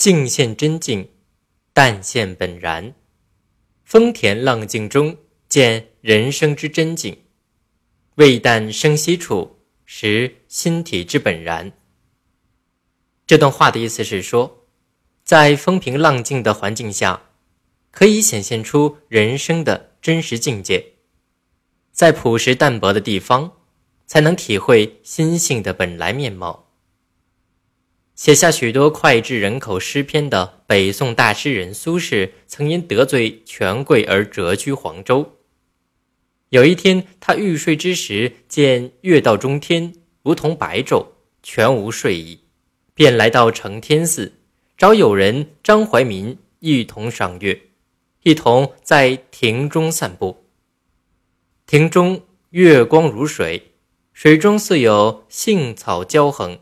静现真境，淡现本然。风田浪静中见人生之真境，味淡生息处识心体之本然。这段话的意思是说，在风平浪静的环境下，可以显现出人生的真实境界；在朴实淡泊的地方，才能体会心性的本来面貌。写下许多脍炙人口诗篇的北宋大诗人苏轼，曾因得罪权贵而谪居黄州。有一天，他欲睡之时，见月到中天，如同白昼，全无睡意。便来到承天寺，找友人张怀民一同赏月，一同在庭中散步。庭中月光如水，水中似有杏草交横，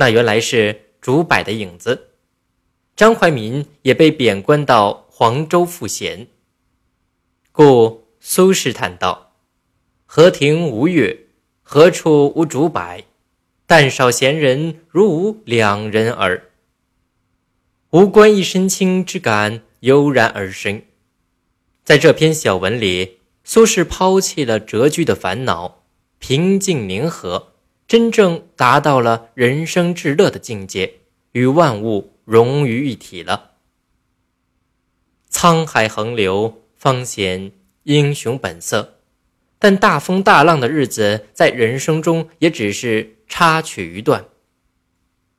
那原来是竹柏的影子。张怀民也被贬官到黄州赋闲，故苏轼叹道：“何庭无月，何处无竹柏？”但少闲人如吾两人耳。无关一身轻之感油然而生。在这篇小文里，苏轼抛弃了谪居的烦恼，平静宁和，真正达到了人生至乐的境界，与万物融于一体了。沧海横流，方显英雄本色。但大风大浪的日子，在人生中也只是。插曲一段，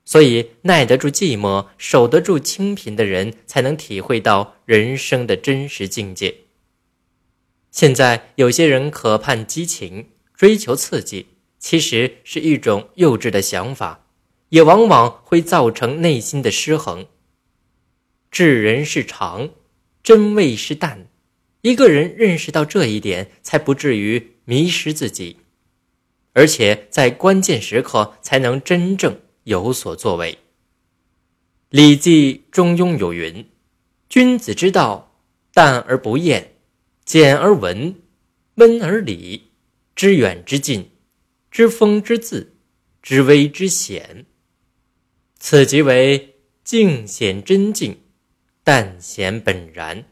所以耐得住寂寞、守得住清贫的人，才能体会到人生的真实境界。现在有些人渴盼激情、追求刺激，其实是一种幼稚的想法，也往往会造成内心的失衡。智人是长，真味是淡。一个人认识到这一点，才不至于迷失自己。而且在关键时刻才能真正有所作为。《礼记·中庸》有云：“君子之道，淡而不厌，简而文，温而理，知远之近，知风之字，知危之险。此即为静显真境，淡显本然。”